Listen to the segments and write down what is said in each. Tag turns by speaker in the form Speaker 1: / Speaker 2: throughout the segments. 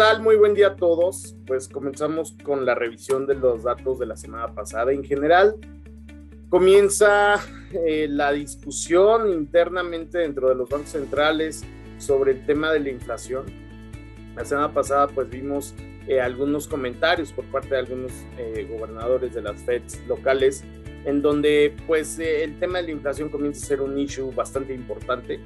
Speaker 1: tal? Muy buen día a todos. Pues comenzamos con la revisión de los datos de la semana pasada. En general, comienza eh, la discusión internamente dentro de los bancos centrales sobre el tema de la inflación. La semana pasada pues vimos eh, algunos comentarios por parte de algunos eh, gobernadores de las FEDs locales en donde pues el tema de la inflación comienza a ser un issue bastante importante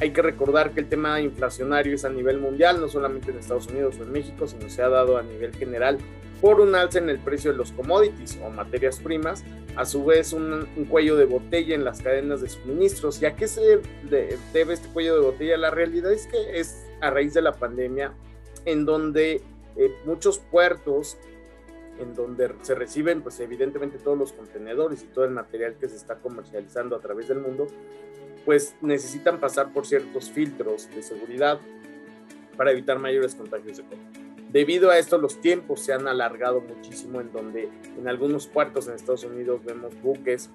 Speaker 1: hay que recordar que el tema inflacionario es a nivel mundial, no solamente en Estados Unidos o en México, sino se ha dado a nivel general por un alza en el precio de los commodities o materias primas, a su vez un, cuello de botella en las cadenas de suministros. ¿Y a qué se debe este cuello de botella? La realidad es que es a raíz de la pandemia, en donde eh, muchos puertos, en donde se reciben pues evidentemente todos los contenedores y todo el material que se está comercializando a través del mundo, pues necesitan pasar por ciertos filtros de seguridad para evitar mayores contagios de COVID. Debido a esto, los tiempos se han alargado muchísimo, en donde en algunos puertos en Estados Unidos vemos buques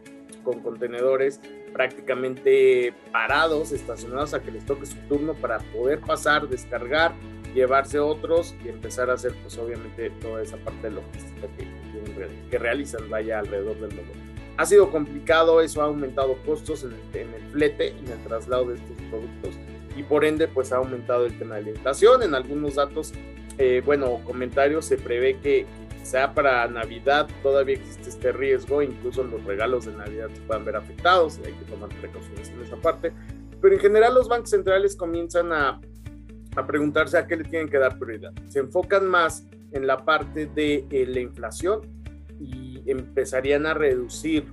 Speaker 1: con contenedores prácticamente parados, estacionados a que les toque su turno para poder pasar, descargar, llevarse otros y empezar a hacer, pues obviamente, toda esa parte de logística que, que realizan vaya alrededor del mundo. Ha sido complicado, eso ha aumentado costos en el, flete, en el traslado de estos productos y por ende pues ha aumentado el tema de la inflación. En algunos datos, eh, bueno, comentarios se prevé que sea para Navidad todavía existe este riesgo, incluso los regalos de Navidad se puedan ver afectados, hay que tomar precauciones en esa parte, pero en general los bancos centrales comienzan a, a preguntarse a qué le tienen que dar prioridad. Se enfocan más en la parte de eh, la inflación empezarían a reducir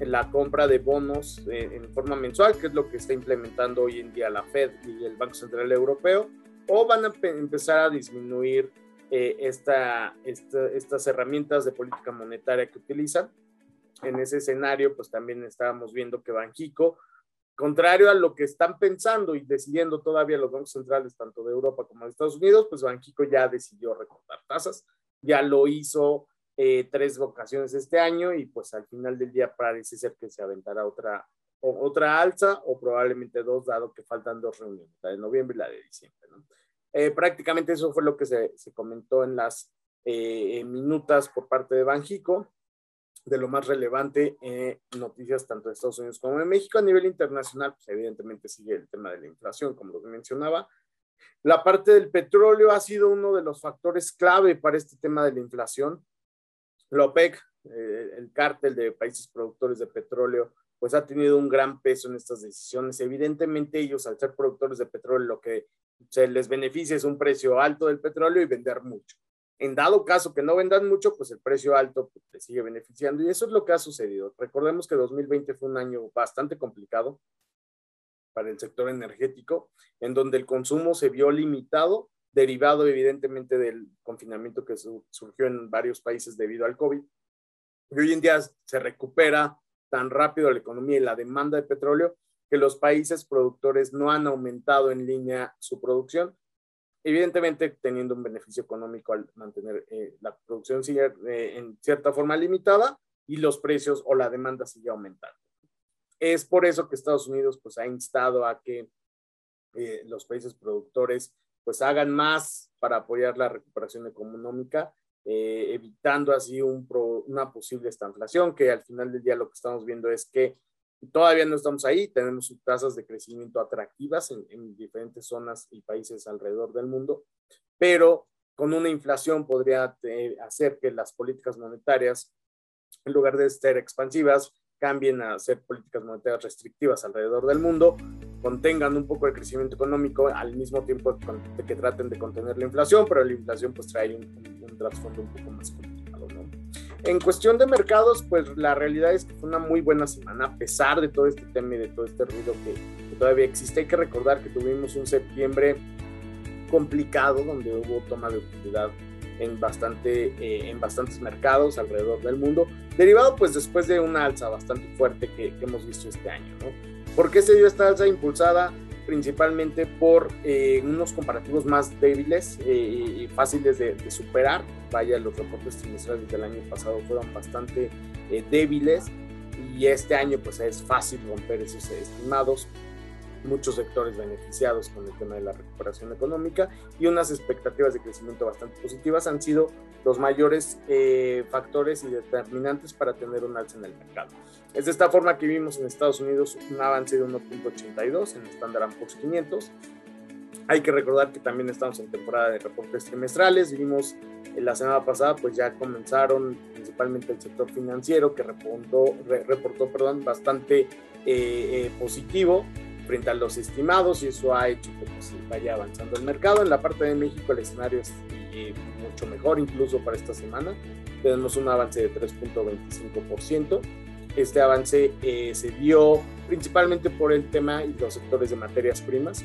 Speaker 1: la compra de bonos eh, en forma mensual, que es lo que está implementando hoy en día la Fed y el Banco Central Europeo, o van a empezar a disminuir eh, esta, estas herramientas de política monetaria que utilizan. En ese escenario, pues también estábamos viendo que Banjico, contrario a lo que están pensando y decidiendo todavía los bancos centrales, tanto de Europa como de Estados Unidos, pues Banjico ya decidió recortar tasas, ya lo hizo eh, tres vocaciones este año y pues al final del día parece ser que se aventará otra, otra alza o probablemente dos, dado que faltan dos reuniones, la de noviembre y la de diciembre. ¿no? Eh, prácticamente eso fue lo que se, se comentó en las eh, minutas por parte de Banjico, de lo más relevante, noticias tanto de Estados Unidos como de México. A nivel internacional, pues evidentemente sigue el tema de la inflación, como lo mencionaba. La parte del petróleo ha sido uno de los factores clave para este tema de la inflación. La OPEC, eh, el cártel de países productores de petróleo, pues ha tenido un gran peso en estas decisiones. Evidentemente ellos, al ser productores de petróleo, lo que se les beneficia es un precio alto del petróleo y vender mucho. En dado caso que no vendan mucho, pues el precio alto pues, sigue beneficiando y eso es lo que ha sucedido. Recordemos que 2020 fue un año bastante complicado para el sector energético, en donde el consumo se vio limitado derivado evidentemente del confinamiento que surgió en varios países debido al COVID. Y hoy en día se recupera tan rápido la economía y la demanda de petróleo que los países productores no han aumentado en línea su producción, evidentemente teniendo un beneficio económico al mantener eh, la producción sigue, eh, en cierta forma limitada y los precios o la demanda sigue aumentando. Es por eso que Estados Unidos pues, ha instado a que eh, los países productores pues hagan más para apoyar la recuperación económica, eh, evitando así un una posible estanflación, que al final del día lo que estamos viendo es que todavía no estamos ahí, tenemos tasas de crecimiento atractivas en, en diferentes zonas y países alrededor del mundo, pero con una inflación podría eh, hacer que las políticas monetarias, en lugar de ser expansivas, cambien a ser políticas monetarias restrictivas alrededor del mundo, contengan un poco el crecimiento económico al mismo tiempo que traten de contener la inflación, pero la inflación pues trae un, trasfondo un poco más complicado, ¿no? En cuestión de mercados, pues la realidad es que fue una muy buena semana, a pesar de todo este tema y de todo este ruido que, todavía existe. Hay que recordar que tuvimos un septiembre complicado, donde hubo toma de utilidad en, bastante, eh, en bastantes mercados alrededor del mundo, derivado pues después de una alza bastante fuerte que, que hemos visto este año, ¿no? ¿Por qué se dio esta alza impulsada? Principalmente por eh, unos comparativos más débiles eh, y fáciles de, superar. Vaya, los reportes trimestrales del año pasado fueron bastante eh, débiles y este año pues es fácil romper esos estimados. muchos sectores beneficiados con el tema de la recuperación económica y unas expectativas de crecimiento bastante positivas han sido los mayores eh, factores y determinantes para tener un alza en el mercado. Es de esta forma que vimos en Estados Unidos un avance de 1.82 en Standard Poor's 500. Hay que recordar que también estamos en temporada de reportes trimestrales. Vimos la semana pasada, pues ya comenzaron principalmente el sector financiero que reportó, reportó perdón, bastante eh, eh, positivo frente a los estimados y eso ha hecho que pues, vaya avanzando el mercado. En la parte de México el escenario es eh, mucho mejor incluso para esta semana. Tenemos un avance de 3.25%. Este avance eh, se dio principalmente por el tema y los sectores de materias primas.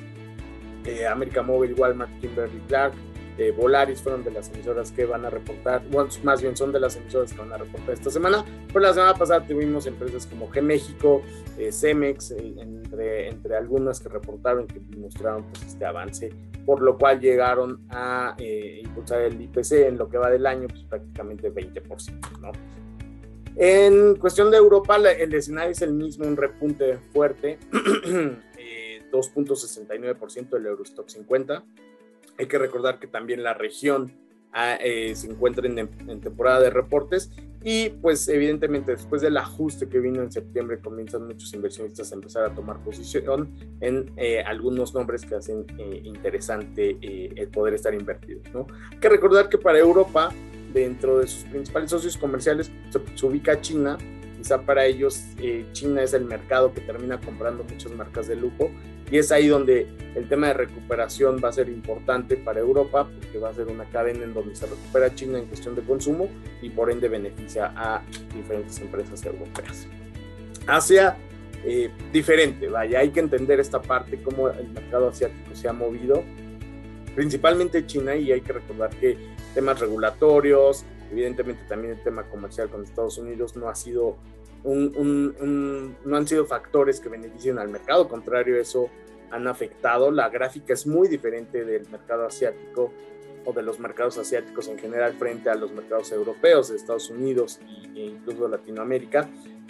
Speaker 1: Eh, América Móvil, Walmart, Kimberly Clark, eh, Volaris fueron de las emisoras que van a reportar, bueno, más bien son de las emisoras que van a reportar esta semana, pero la semana pasada tuvimos empresas como G México, eh, Cemex, eh, entre, entre algunas que reportaron que mostraron pues, este avance, por lo cual llegaron a impulsar el IPC en lo que va del año, pues prácticamente 20%, ¿no? En cuestión de Europa, el escenario es el mismo, un repunte fuerte, 2.69% del Eurostock 50, hay que recordar que también la región ah, eh, se encuentra en, temporada de reportes y pues evidentemente después del ajuste que vino en septiembre comienzan muchos inversionistas a empezar a tomar posición en eh, algunos nombres que hacen eh, interesante el poder estar invertidos. Hay que recordar que para Europa, dentro de sus principales socios comerciales, se ubica China Quizá para ellos eh, China es el mercado que termina comprando muchas marcas de lujo y es ahí donde el tema de recuperación va a ser importante para Europa porque va a ser una cadena en donde se recupera China en cuestión de consumo y por ende beneficia a diferentes empresas europeas. Asia, eh, diferente, vaya, hay que entender esta parte, cómo el mercado asiático se ha movido, principalmente China y hay que recordar que temas regulatorios, Evidentemente también el tema comercial con Estados Unidos no ha sido un, no han sido factores que beneficien al mercado, contrario eso han afectado. La gráfica es muy diferente del mercado asiático o de los mercados asiáticos en general frente a los mercados europeos, de Estados Unidos e incluso Latinoamérica,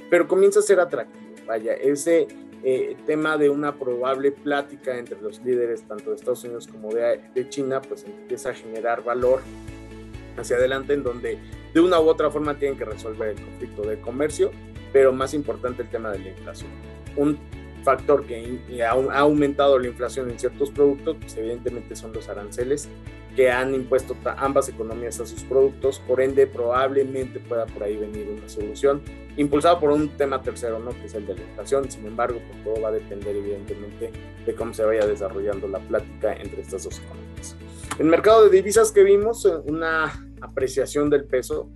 Speaker 1: pero comienza a ser atractivo. Vaya, ese eh, tema de una probable plática entre los líderes tanto de Estados Unidos como de, de China, pues empieza a generar valor hacia adelante en donde de una u otra forma tienen que resolver el conflicto de comercio, pero más importante el tema de la inflación. Un factor que ha aumentado la inflación en ciertos productos, pues evidentemente son los aranceles que han impuesto ambas economías a sus productos, por ende probablemente pueda por ahí venir una solución, impulsado por un tema tercero, ¿no? que es el de la inflación, sin embargo, pues todo va a depender evidentemente de cómo se vaya desarrollando la plática entre estas dos economías. El mercado de divisas que vimos, eh, una apreciación del peso,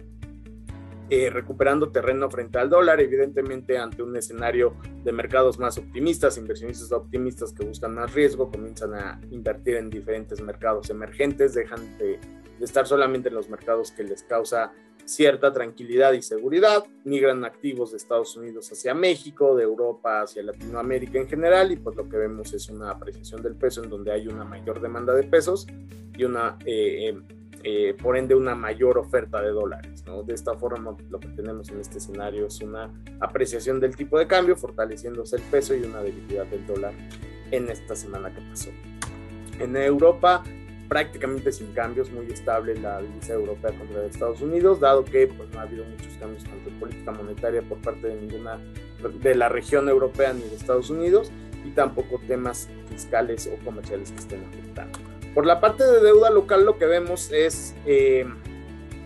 Speaker 1: eh, recuperando terreno frente al dólar, evidentemente ante un escenario de mercados más optimistas, inversionistas optimistas que buscan más riesgo, comienzan a invertir en diferentes mercados emergentes, dejan de, de estar solamente en los mercados que les causa cierta tranquilidad y seguridad, migran activos de Estados Unidos hacia México, de Europa hacia Latinoamérica en general, y pues lo que vemos es una apreciación del peso en donde hay una mayor demanda de pesos y una eh, eh, eh, por ende una mayor oferta de dólares. ¿no? De esta forma lo que tenemos en este escenario es una apreciación del tipo de cambio, fortaleciéndose el peso y una debilidad del dólar en esta semana que pasó. En Europa prácticamente sin cambios, muy estable la divisa europea contra Estados Unidos, dado que pues, no ha habido muchos cambios tanto en política monetaria por parte de ninguna de la región europea ni de Estados Unidos y tampoco temas fiscales o comerciales que estén afectando. Por la parte de deuda local lo que vemos es, eh,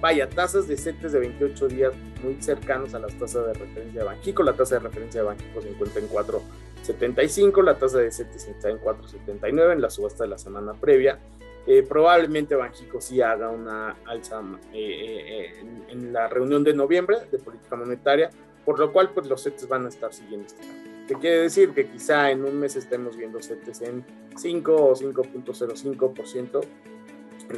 Speaker 1: vaya, tasas de CETES de 28 días muy cercanos a las tasas de referencia de Banxico. La tasa de referencia de Banxico se encuentra en 4.75, la tasa de CETES está en 4.79 en la subasta de la semana previa. Eh, probablemente Banxico sí haga una alza eh, en, la reunión de noviembre de política monetaria, por lo cual pues los CETES van a estar siguiendo este cambio. ¿Qué quiere decir? Que quizá en un mes estemos viendo CETES en 5 o 5.05%.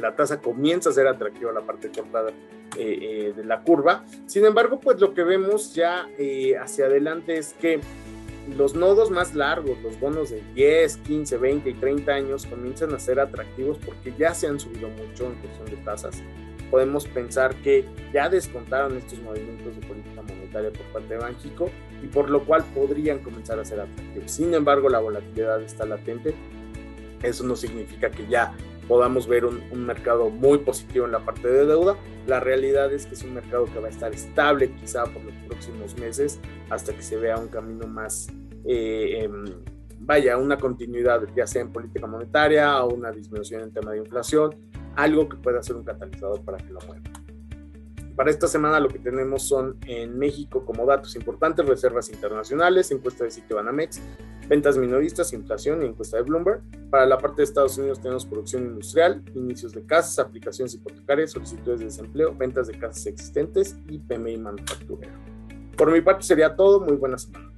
Speaker 1: La tasa comienza a ser atractiva la parte cortada eh, eh, de la curva. Sin embargo, pues lo que vemos ya eh, hacia adelante es que los nodos más largos, los bonos de 10, 15, 20 y 30 años comienzan a ser atractivos porque ya se han subido mucho en cuestión de tasas podemos pensar que ya descontaron estos movimientos de política monetaria por parte de Banxico y por lo cual podrían comenzar a ser atractivos. Sin embargo, la volatilidad está latente. Eso no significa que ya podamos ver un, mercado muy positivo en la parte de deuda. La realidad es que es un mercado que va a estar estable quizá por los próximos meses hasta que se vea un camino más, eh, em, vaya, una continuidad ya sea en política monetaria o una disminución en tema de inflación, algo que pueda ser un catalizador para que lo mueva. Para esta semana lo que tenemos son en México como datos importantes, reservas internacionales, encuesta de sitio Banamex, ventas minoristas, inflación y encuesta de Bloomberg. Para la parte de Estados Unidos tenemos producción industrial, inicios de casas, aplicaciones hipotecarias, solicitudes de desempleo, ventas de casas existentes y PMI manufacturero. Por mi parte sería todo, muy buena semana.